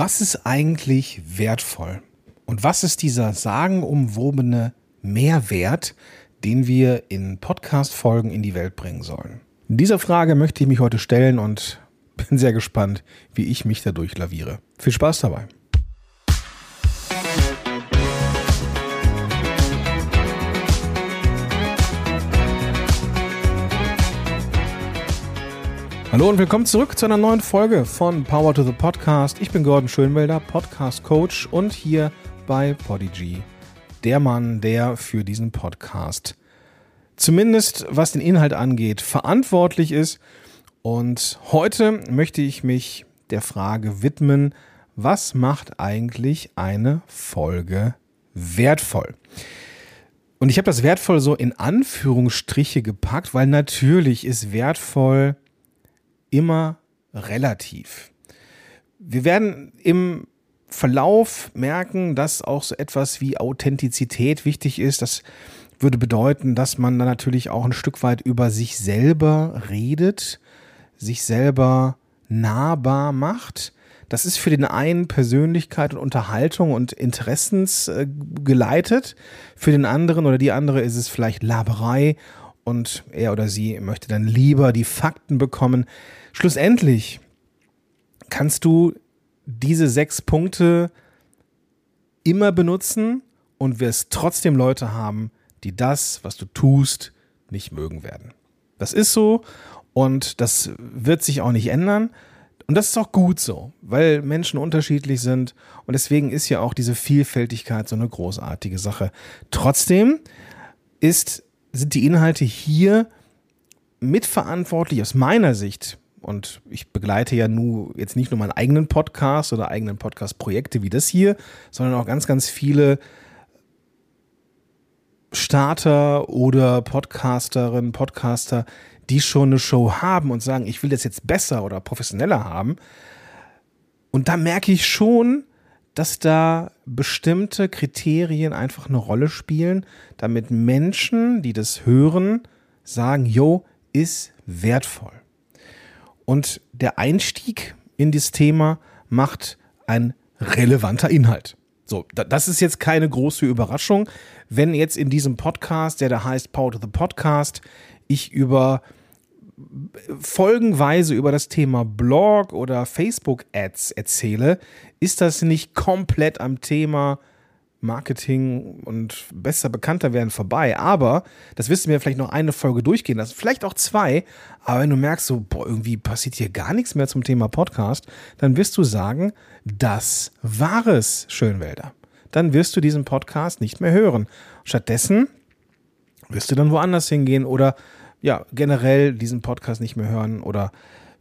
Was ist eigentlich wertvoll? Und was ist dieser sagenumwobene Mehrwert, den wir in Podcast-Folgen in die Welt bringen sollen? Dieser Frage möchte ich mich heute stellen und bin sehr gespannt, wie ich mich dadurch laviere. Viel Spaß dabei. Hallo und willkommen zurück zu einer neuen Folge von Power to the Podcast. Ich bin Gordon Schönwelder, Podcast Coach und hier bei Podigy, der Mann, der für diesen Podcast zumindest was den Inhalt angeht, verantwortlich ist. Und heute möchte ich mich der Frage widmen, was macht eigentlich eine Folge wertvoll? Und ich habe das wertvoll so in Anführungsstriche gepackt, weil natürlich ist wertvoll immer relativ. Wir werden im Verlauf merken, dass auch so etwas wie Authentizität wichtig ist. Das würde bedeuten, dass man dann natürlich auch ein Stück weit über sich selber redet, sich selber nahbar macht. Das ist für den einen Persönlichkeit und Unterhaltung und Interessens äh, geleitet. Für den anderen oder die andere ist es vielleicht Laberei und er oder sie möchte dann lieber die Fakten bekommen. Schlussendlich kannst du diese sechs Punkte immer benutzen und wirst trotzdem Leute haben, die das, was du tust, nicht mögen werden. Das ist so und das wird sich auch nicht ändern. Und das ist auch gut so, weil Menschen unterschiedlich sind und deswegen ist ja auch diese Vielfältigkeit so eine großartige Sache. Trotzdem ist, sind die Inhalte hier mitverantwortlich aus meiner Sicht und ich begleite ja nur jetzt nicht nur meinen eigenen Podcast oder eigenen Podcast-Projekte wie das hier, sondern auch ganz, ganz viele Starter oder Podcasterinnen, Podcaster, die schon eine Show haben und sagen, ich will das jetzt besser oder professioneller haben. Und da merke ich schon, dass da bestimmte Kriterien einfach eine Rolle spielen, damit Menschen, die das hören, sagen, yo, ist wertvoll. Und der Einstieg in dieses Thema macht ein relevanter Inhalt. So, das ist jetzt keine große Überraschung, wenn jetzt in diesem Podcast, der da heißt Power to the Podcast, ich über folgenweise über das Thema Blog oder Facebook Ads erzähle, ist das nicht komplett am Thema Marketing und besser bekannter werden vorbei. Aber das wirst du mir vielleicht noch eine Folge durchgehen lassen, vielleicht auch zwei. Aber wenn du merkst, so, boah, irgendwie passiert hier gar nichts mehr zum Thema Podcast, dann wirst du sagen, das war es, Schönwälder. Dann wirst du diesen Podcast nicht mehr hören. Stattdessen wirst du dann woanders hingehen oder ja, generell diesen Podcast nicht mehr hören oder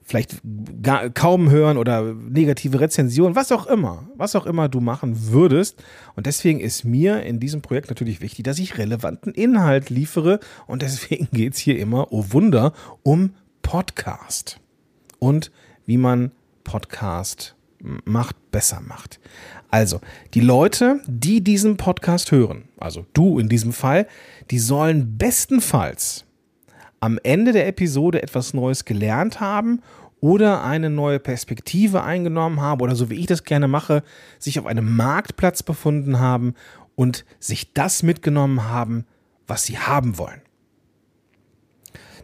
vielleicht gar, kaum hören oder negative Rezensionen, was auch immer, was auch immer du machen würdest. Und deswegen ist mir in diesem Projekt natürlich wichtig, dass ich relevanten Inhalt liefere. Und deswegen geht es hier immer, oh Wunder, um Podcast. Und wie man Podcast macht, besser macht. Also, die Leute, die diesen Podcast hören, also du in diesem Fall, die sollen bestenfalls am Ende der Episode etwas Neues gelernt haben oder eine neue Perspektive eingenommen haben oder so wie ich das gerne mache, sich auf einem Marktplatz befunden haben und sich das mitgenommen haben, was sie haben wollen.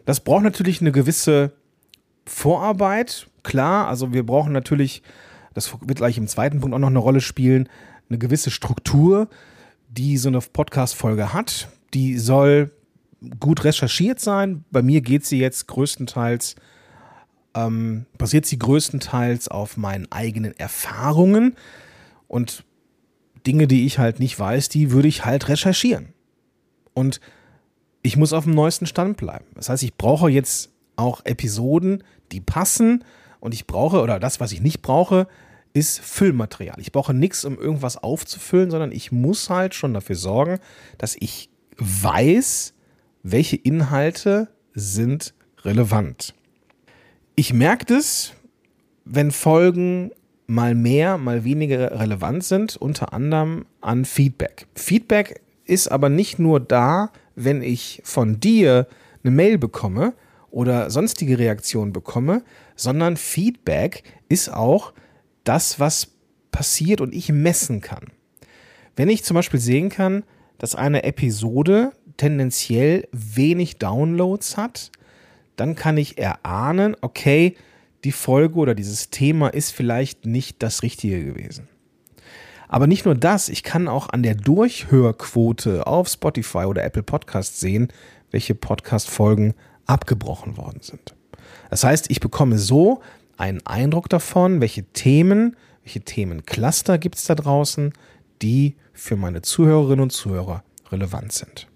Das braucht natürlich eine gewisse Vorarbeit, klar, also wir brauchen natürlich, das wird gleich im zweiten Punkt auch noch eine Rolle spielen, eine gewisse Struktur, die so eine Podcast-Folge hat. Die soll gut recherchiert sein. Bei mir geht sie jetzt größtenteils, ähm, basiert sie größtenteils auf meinen eigenen Erfahrungen und Dinge, die ich halt nicht weiß, die würde ich halt recherchieren. Und ich muss auf dem neuesten Stand bleiben. Das heißt, ich brauche jetzt auch Episoden, die passen und ich brauche, oder das, was ich nicht brauche, ist Füllmaterial. Ich brauche nichts, um irgendwas aufzufüllen, sondern ich muss halt schon dafür sorgen, dass ich weiß, welche Inhalte sind relevant. Ich merke das, wenn Folgen mal mehr, mal weniger relevant sind, unter anderem an Feedback. Feedback ist aber nicht nur da, wenn ich von dir eine Mail bekomme oder sonstige Reaktionen bekomme, sondern Feedback ist auch das, was passiert und ich messen kann. Wenn ich zum Beispiel sehen kann, dass eine Episode tendenziell wenig Downloads hat, dann kann ich erahnen, okay, die Folge oder dieses Thema ist vielleicht nicht das Richtige gewesen. Aber nicht nur das, ich kann auch an der Durchhörquote auf Spotify oder Apple Podcast sehen, welche Podcast-Folgen abgebrochen worden sind. Das heißt, ich bekomme so einen Eindruck davon, welche Themen, welche Themencluster gibt es da draußen, die für meine Zuhörerinnen und Zuhörer relevant sind.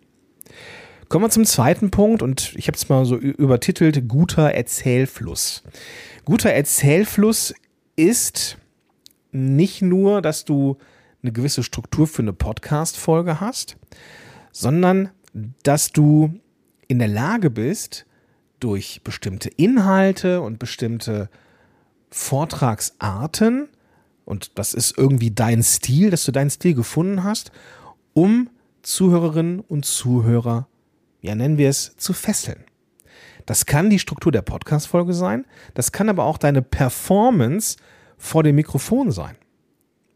Kommen wir zum zweiten Punkt und ich habe es mal so übertitelt, guter Erzählfluss. Guter Erzählfluss ist nicht nur, dass du eine gewisse Struktur für eine Podcast-Folge hast, sondern dass du in der Lage bist, durch bestimmte Inhalte und bestimmte Vortragsarten, und das ist irgendwie dein Stil, dass du deinen Stil gefunden hast, um Zuhörerinnen und Zuhörer, ja nennen wir es, zu fesseln. Das kann die Struktur der Podcast-Folge sein, das kann aber auch deine Performance vor dem Mikrofon sein.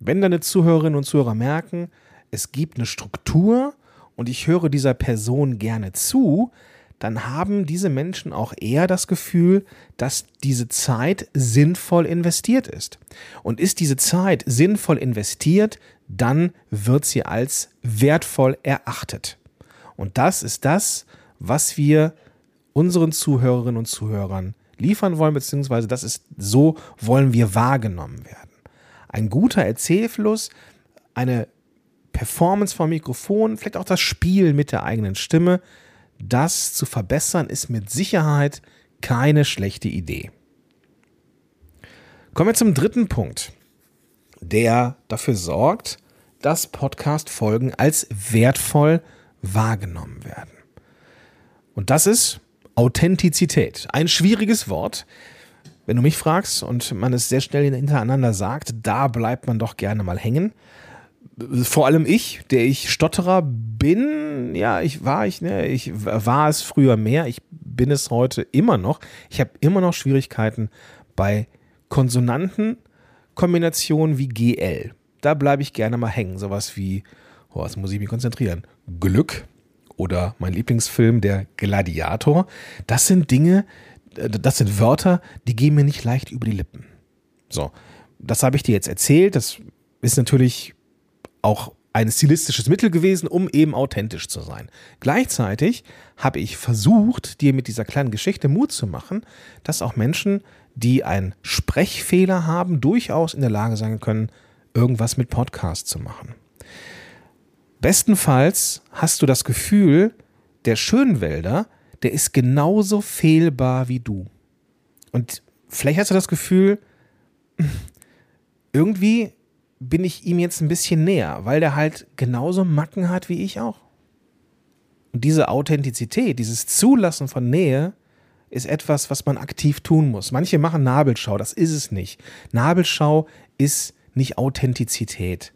Wenn deine Zuhörerinnen und Zuhörer merken, es gibt eine Struktur und ich höre dieser Person gerne zu, dann haben diese Menschen auch eher das Gefühl, dass diese Zeit sinnvoll investiert ist. Und ist diese Zeit sinnvoll investiert, dann wird sie als wertvoll erachtet. Und das ist das, was wir unseren Zuhörerinnen und Zuhörern liefern wollen, beziehungsweise das ist so wollen wir wahrgenommen werden. Ein guter Erzählfluss, eine Performance vom Mikrofon, vielleicht auch das Spiel mit der eigenen Stimme, das zu verbessern, ist mit Sicherheit keine schlechte Idee. Kommen wir zum dritten Punkt, der dafür sorgt, dass Podcast-Folgen als wertvoll wahrgenommen werden. Und das ist Authentizität. Ein schwieriges Wort. Wenn du mich fragst und man es sehr schnell hintereinander sagt, da bleibt man doch gerne mal hängen. Vor allem ich, der ich Stotterer bin, ja, ich war ich, ne, ich war es früher mehr, ich bin es heute immer noch. Ich habe immer noch Schwierigkeiten bei Konsonantenkombinationen wie GL. Da bleibe ich gerne mal hängen. Sowas wie, oh, jetzt muss ich mich konzentrieren. Glück, oder mein Lieblingsfilm, der Gladiator. Das sind Dinge, äh, das sind Wörter, die gehen mir nicht leicht über die Lippen. So, das habe ich dir jetzt erzählt. Das ist natürlich auch ein stilistisches Mittel gewesen, um eben authentisch zu sein. Gleichzeitig habe ich versucht, dir mit dieser kleinen Geschichte Mut zu machen, dass auch Menschen, die einen Sprechfehler haben, durchaus in der Lage sein können, irgendwas mit Podcast zu machen. Bestenfalls hast du das Gefühl, der Schönwälder, der ist genauso fehlbar wie du. Und vielleicht hast du das Gefühl, irgendwie bin ich ihm jetzt ein bisschen näher, weil der halt genauso Macken hat wie ich auch. Und diese Authentizität, dieses Zulassen von Nähe, ist etwas, was man aktiv tun muss. Manche machen Nabelschau, das ist es nicht. Nabelschau ist nicht Authentizität.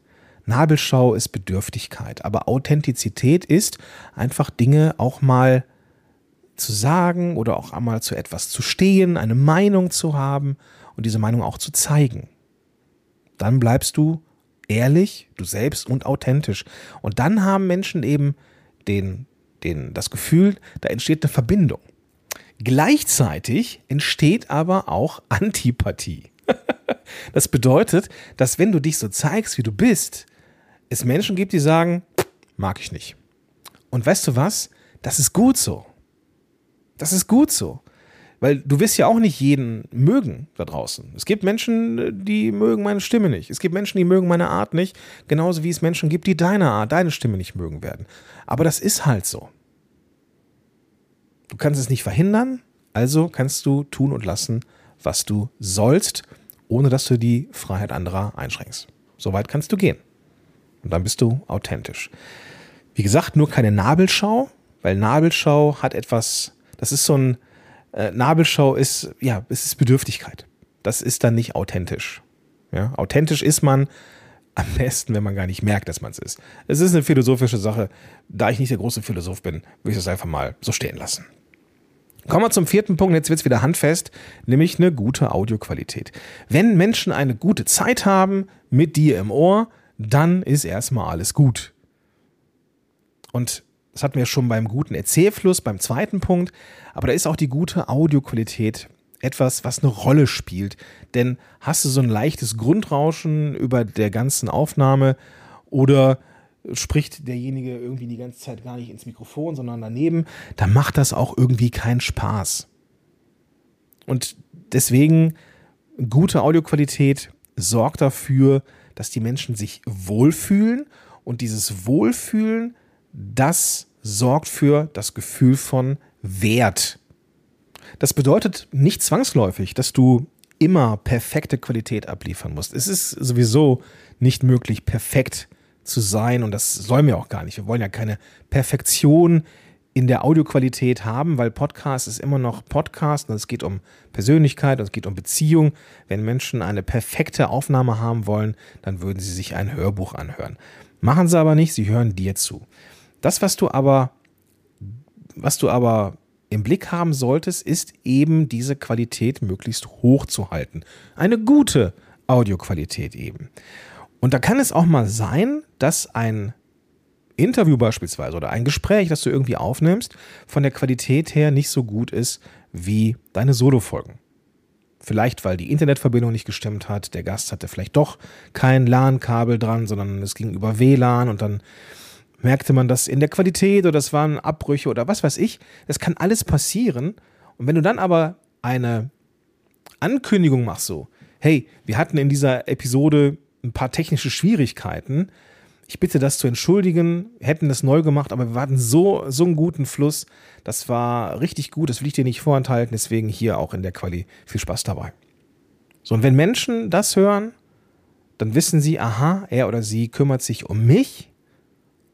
Nabelschau ist Bedürftigkeit, aber Authentizität ist einfach Dinge auch mal zu sagen oder auch einmal zu etwas zu stehen, eine Meinung zu haben und diese Meinung auch zu zeigen. Dann bleibst du ehrlich, du selbst und authentisch. Und dann haben Menschen eben den, den, das Gefühl, da entsteht eine Verbindung. Gleichzeitig entsteht aber auch Antipathie. das bedeutet, dass wenn du dich so zeigst, wie du bist, es Menschen gibt, die sagen, mag ich nicht. Und weißt du was? Das ist gut so. Das ist gut so. Weil du wirst ja auch nicht jeden mögen da draußen. Es gibt Menschen, die mögen meine Stimme nicht. Es gibt Menschen, die mögen meine Art nicht. Genauso wie es Menschen gibt, die deine Art, deine Stimme nicht mögen werden. Aber das ist halt so. Du kannst es nicht verhindern, also kannst du tun und lassen, was du sollst, ohne dass du die Freiheit anderer einschränkst. So weit kannst du gehen. Und dann bist du authentisch. Wie gesagt, nur keine Nabelschau, weil Nabelschau hat etwas, das ist so ein, äh, Nabelschau ist, ja, es ist Bedürftigkeit. Das ist dann nicht authentisch. Ja, authentisch ist man am besten, wenn man gar nicht merkt, dass man es ist. Es ist eine philosophische Sache. Da ich nicht der große Philosoph bin, würde ich das einfach mal so stehen lassen. Kommen wir zum vierten Punkt, jetzt wird es wieder handfest, nämlich eine gute Audioqualität. Wenn Menschen eine gute Zeit haben mit dir im Ohr, dann ist erstmal alles gut. Und das hatten wir schon beim guten Erzählfluss, beim zweiten Punkt, aber da ist auch die gute Audioqualität etwas, was eine Rolle spielt. Denn hast du so ein leichtes Grundrauschen über der ganzen Aufnahme oder spricht derjenige irgendwie die ganze Zeit gar nicht ins Mikrofon, sondern daneben, dann macht das auch irgendwie keinen Spaß. Und deswegen gute Audioqualität sorgt dafür, dass die Menschen sich wohlfühlen und dieses Wohlfühlen, das sorgt für das Gefühl von Wert. Das bedeutet nicht zwangsläufig, dass du immer perfekte Qualität abliefern musst. Es ist sowieso nicht möglich, perfekt zu sein und das sollen wir auch gar nicht. Wir wollen ja keine Perfektion in der Audioqualität haben, weil Podcast ist immer noch Podcast und es geht um Persönlichkeit und es geht um Beziehung. Wenn Menschen eine perfekte Aufnahme haben wollen, dann würden sie sich ein Hörbuch anhören. Machen sie aber nicht, sie hören dir zu. Das, was du aber, was du aber im Blick haben solltest, ist eben diese Qualität möglichst hoch zu halten. Eine gute Audioqualität eben. Und da kann es auch mal sein, dass ein Interview beispielsweise oder ein Gespräch, das du irgendwie aufnimmst, von der Qualität her nicht so gut ist wie deine Solo-Folgen. Vielleicht, weil die Internetverbindung nicht gestimmt hat, der Gast hatte vielleicht doch kein LAN-Kabel dran, sondern es ging über WLAN und dann merkte man das in der Qualität oder das waren Abbrüche oder was weiß ich. Das kann alles passieren. Und wenn du dann aber eine Ankündigung machst, so, hey, wir hatten in dieser Episode ein paar technische Schwierigkeiten. Ich bitte das zu entschuldigen, hätten das neu gemacht, aber wir hatten so, so einen guten Fluss. Das war richtig gut, das will ich dir nicht vorenthalten, deswegen hier auch in der Quali. Viel Spaß dabei. So, und wenn Menschen das hören, dann wissen sie, aha, er oder sie kümmert sich um mich.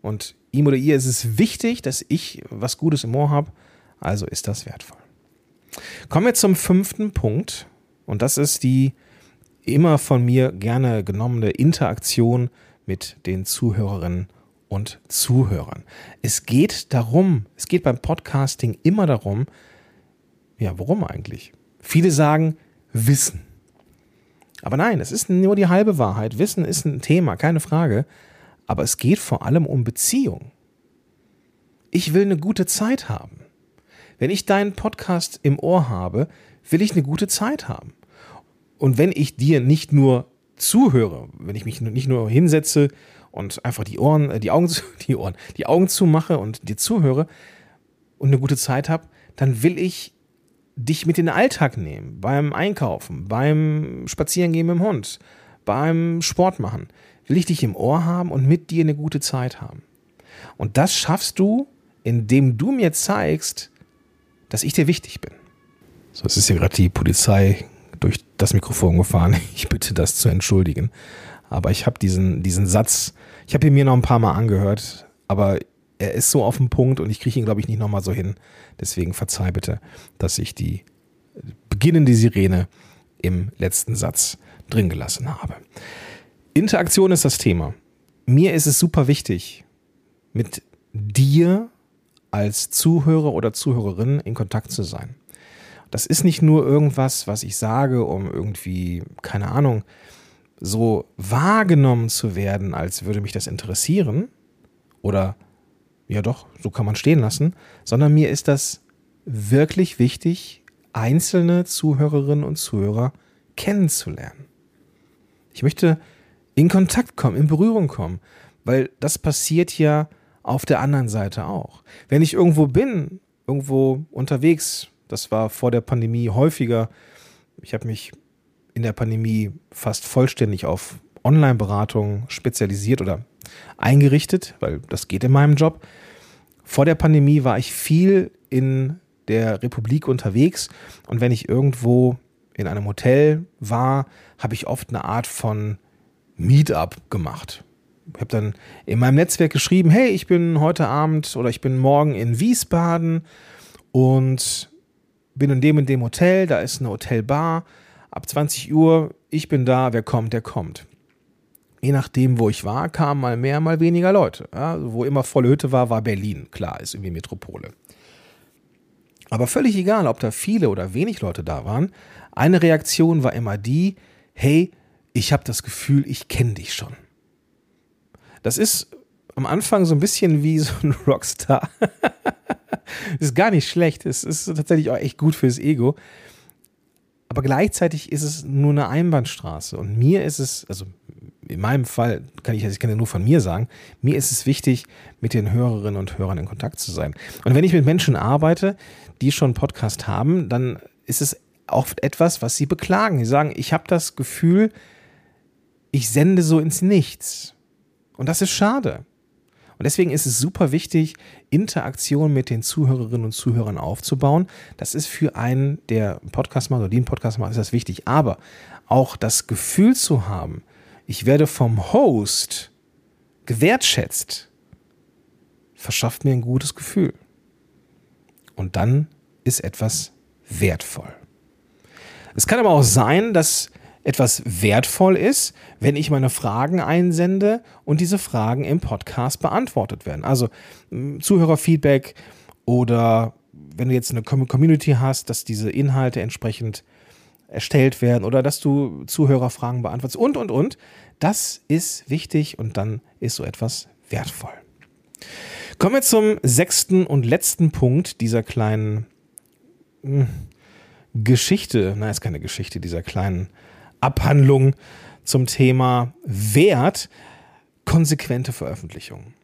Und ihm oder ihr ist es wichtig, dass ich was Gutes im Ohr habe, also ist das wertvoll. Kommen wir zum fünften Punkt. Und das ist die immer von mir gerne genommene Interaktion mit den Zuhörerinnen und Zuhörern. Es geht darum, es geht beim Podcasting immer darum, ja, warum eigentlich? Viele sagen Wissen. Aber nein, es ist nur die halbe Wahrheit. Wissen ist ein Thema, keine Frage. Aber es geht vor allem um Beziehung. Ich will eine gute Zeit haben. Wenn ich deinen Podcast im Ohr habe, will ich eine gute Zeit haben. Und wenn ich dir nicht nur zuhöre, wenn ich mich nicht nur hinsetze und einfach die Ohren, äh, die Augen, die Ohren, die Augen zumache und dir zuhöre und eine gute Zeit habe, dann will ich dich mit in den Alltag nehmen, beim Einkaufen, beim Spazierengehen mit dem Hund, beim Sport machen. Will ich dich im Ohr haben und mit dir eine gute Zeit haben. Und das schaffst du, indem du mir zeigst, dass ich dir wichtig bin. So, es ist ja gerade die Polizei durch das Mikrofon gefahren. Ich bitte das zu entschuldigen. Aber ich habe diesen, diesen Satz, ich habe ihn mir noch ein paar Mal angehört, aber er ist so auf den Punkt und ich kriege ihn, glaube ich, nicht nochmal so hin. Deswegen verzeih bitte, dass ich die beginnende Sirene im letzten Satz drin gelassen habe. Interaktion ist das Thema. Mir ist es super wichtig, mit dir als Zuhörer oder Zuhörerin in Kontakt zu sein. Das ist nicht nur irgendwas, was ich sage, um irgendwie, keine Ahnung, so wahrgenommen zu werden, als würde mich das interessieren. Oder ja doch, so kann man stehen lassen, sondern mir ist das wirklich wichtig, einzelne Zuhörerinnen und Zuhörer kennenzulernen. Ich möchte in Kontakt kommen, in Berührung kommen, weil das passiert ja auf der anderen Seite auch. Wenn ich irgendwo bin, irgendwo unterwegs, das war vor der Pandemie häufiger. Ich habe mich in der Pandemie fast vollständig auf Online-Beratung spezialisiert oder eingerichtet, weil das geht in meinem Job. Vor der Pandemie war ich viel in der Republik unterwegs und wenn ich irgendwo in einem Hotel war, habe ich oft eine Art von Meetup gemacht. Ich habe dann in meinem Netzwerk geschrieben, hey, ich bin heute Abend oder ich bin morgen in Wiesbaden und bin in dem und dem Hotel, da ist eine Hotelbar, ab 20 Uhr, ich bin da, wer kommt, der kommt. Je nachdem, wo ich war, kamen mal mehr, mal weniger Leute. Ja, wo immer volle Hütte war, war Berlin. Klar, ist irgendwie Metropole. Aber völlig egal, ob da viele oder wenig Leute da waren, eine Reaktion war immer die, hey, ich habe das Gefühl, ich kenne dich schon. Das ist am Anfang so ein bisschen wie so ein Rockstar. ist gar nicht schlecht. Es ist tatsächlich auch echt gut fürs Ego. Aber gleichzeitig ist es nur eine Einbahnstraße. Und mir ist es, also in meinem Fall kann ich, ich kann ja nur von mir sagen, mir ist es wichtig, mit den Hörerinnen und Hörern in Kontakt zu sein. Und wenn ich mit Menschen arbeite, die schon einen Podcast haben, dann ist es oft etwas, was sie beklagen. Sie sagen, ich habe das Gefühl, ich sende so ins Nichts. Und das ist schade. Und deswegen ist es super wichtig, Interaktion mit den Zuhörerinnen und Zuhörern aufzubauen. Das ist für einen, der Podcast macht oder den Podcast macht, ist das wichtig. Aber auch das Gefühl zu haben, ich werde vom Host gewertschätzt, verschafft mir ein gutes Gefühl. Und dann ist etwas wertvoll. Es kann aber auch sein, dass etwas wertvoll ist, wenn ich meine Fragen einsende und diese Fragen im Podcast beantwortet werden. Also Zuhörerfeedback oder wenn du jetzt eine Community hast, dass diese Inhalte entsprechend erstellt werden oder dass du Zuhörerfragen beantwortest und, und, und. Das ist wichtig und dann ist so etwas wertvoll. Kommen wir zum sechsten und letzten Punkt dieser kleinen hm, Geschichte. Nein, ist keine Geschichte, dieser kleinen Abhandlung zum Thema Wert konsequente Veröffentlichung.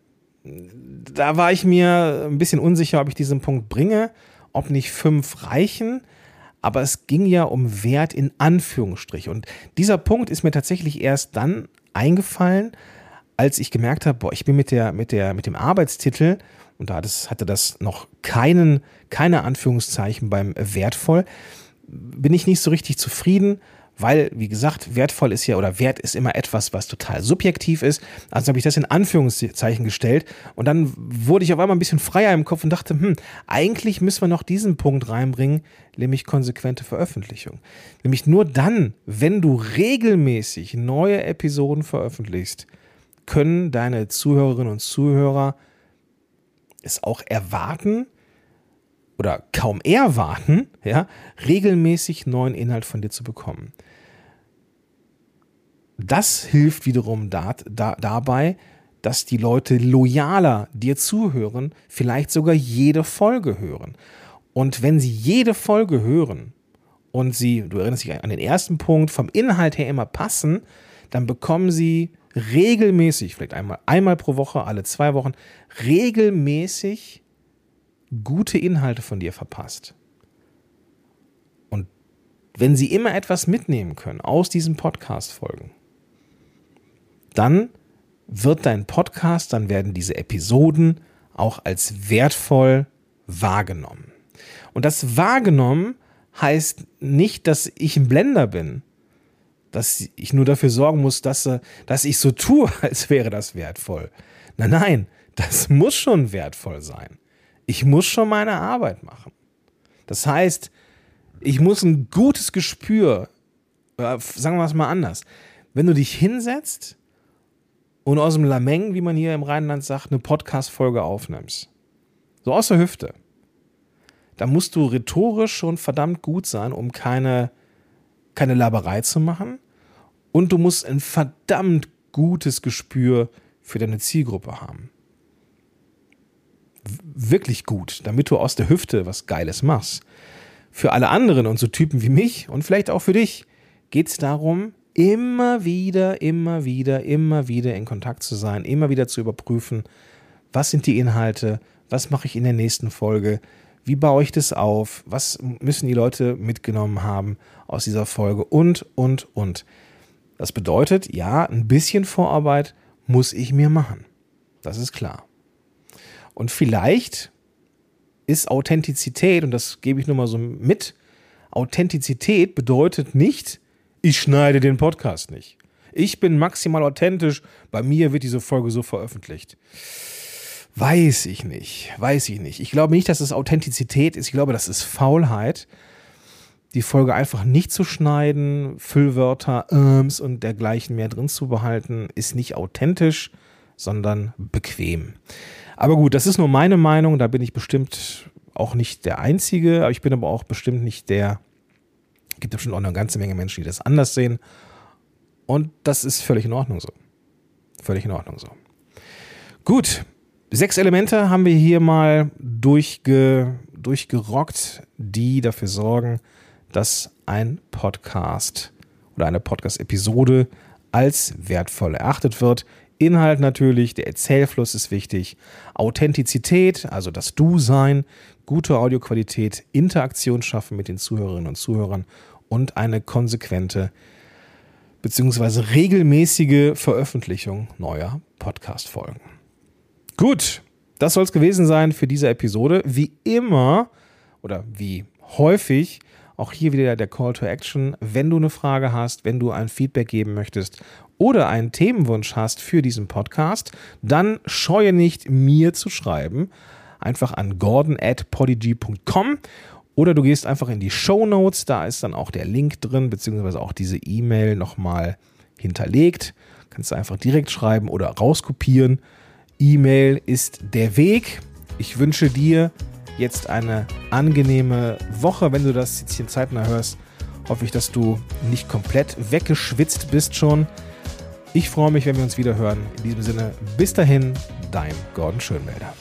Da war ich mir ein bisschen unsicher, ob ich diesen Punkt bringe, ob nicht fünf reichen. Aber es ging ja um Wert in Anführungsstrich. Und dieser Punkt ist mir tatsächlich erst dann eingefallen, als ich gemerkt habe, boah, ich bin mit, der, mit, der, mit dem Arbeitstitel, und da hatte das noch keinen, keine Anführungszeichen beim wertvoll, bin ich nicht so richtig zufrieden weil, wie gesagt, wertvoll ist ja oder Wert ist immer etwas, was total subjektiv ist. Also habe ich das in Anführungszeichen gestellt und dann wurde ich auf einmal ein bisschen freier im Kopf und dachte, hm, eigentlich müssen wir noch diesen Punkt reinbringen, nämlich konsequente Veröffentlichung. Nämlich nur dann, wenn du regelmäßig neue Episoden veröffentlichst, können deine Zuhörerinnen und Zuhörer es auch erwarten, oder kaum erwarten, ja, regelmäßig neuen Inhalt von dir zu bekommen. Das hilft wiederum da, da, dabei, dass die Leute loyaler dir zuhören, vielleicht sogar jede Folge hören. Und wenn sie jede Folge hören und sie, du erinnerst dich an den ersten Punkt, vom Inhalt her immer passen, dann bekommen sie regelmäßig, vielleicht einmal, einmal pro Woche, alle zwei Wochen, regelmäßig gute Inhalte von dir verpasst. Und wenn sie immer etwas mitnehmen können aus diesen Podcast-Folgen, dann wird dein Podcast, dann werden diese Episoden auch als wertvoll wahrgenommen. Und das wahrgenommen heißt nicht, dass ich ein Blender bin, dass ich nur dafür sorgen muss, dass, dass ich so tue, als wäre das wertvoll. Nein, nein, das muss schon wertvoll sein ich muss schon meine Arbeit machen. Das heißt, ich muss ein gutes Gespür, äh, sagen wir es mal anders, wenn du dich hinsetzt und aus dem Lameng, wie man hier im Rheinland sagt, eine Podcast-Folge aufnimmst, so aus der Hüfte, dann musst du rhetorisch schon verdammt gut sein, um keine, keine Laberei zu machen. Und du musst ein verdammt gutes Gespür für deine Zielgruppe haben wirklich gut, damit du aus der Hüfte was Geiles machst. Für alle anderen und so Typen wie mich und vielleicht auch für dich geht es darum, immer wieder, immer wieder, immer wieder in Kontakt zu sein, immer wieder zu überprüfen, was sind die Inhalte, was mache ich in der nächsten Folge, wie baue ich das auf, was müssen die Leute mitgenommen haben aus dieser Folge und, und, und. Das bedeutet, ja, ein bisschen Vorarbeit muss ich mir machen. Das ist klar. Und vielleicht ist Authentizität, und das gebe ich nur mal so mit, Authentizität bedeutet nicht, ich schneide den Podcast nicht. Ich bin maximal authentisch, bei mir wird diese Folge so veröffentlicht. Weiß ich nicht, weiß ich nicht. Ich glaube nicht, dass es Authentizität ist, ich glaube, das ist Faulheit. Die Folge einfach nicht zu schneiden, Füllwörter, Irms und dergleichen mehr drin zu behalten, ist nicht authentisch, sondern bequem. Aber gut, das ist nur meine Meinung, da bin ich bestimmt auch nicht der Einzige, aber ich bin aber auch bestimmt nicht der. Es gibt bestimmt auch eine ganze Menge Menschen, die das anders sehen. Und das ist völlig in Ordnung so. Völlig in Ordnung so. Gut, sechs Elemente haben wir hier mal durchge, durchgerockt, die dafür sorgen, dass ein Podcast oder eine Podcast-Episode als wertvoll erachtet wird. Inhalt natürlich, der Erzählfluss ist wichtig, Authentizität, also das Du-Sein, gute Audioqualität, Interaktion schaffen mit den Zuhörerinnen und Zuhörern und eine konsequente bzw. regelmäßige Veröffentlichung neuer Podcast-Folgen. Gut, das soll es gewesen sein für diese Episode. Wie immer oder wie häufig auch hier wieder der Call to Action. Wenn du eine Frage hast, wenn du ein Feedback geben möchtest oder einen Themenwunsch hast für diesen Podcast, dann scheue nicht, mir zu schreiben. Einfach an gordon at podigy.com oder du gehst einfach in die Show Notes, da ist dann auch der Link drin, beziehungsweise auch diese E-Mail nochmal hinterlegt. Kannst du einfach direkt schreiben oder rauskopieren. E-Mail ist der Weg. Ich wünsche dir jetzt eine angenehme Woche. Wenn du das jetzt hier zeitnah hörst, hoffe ich, dass du nicht komplett weggeschwitzt bist schon. Ich freue mich, wenn wir uns wieder hören. In diesem Sinne, bis dahin, dein Gordon Schönmelder.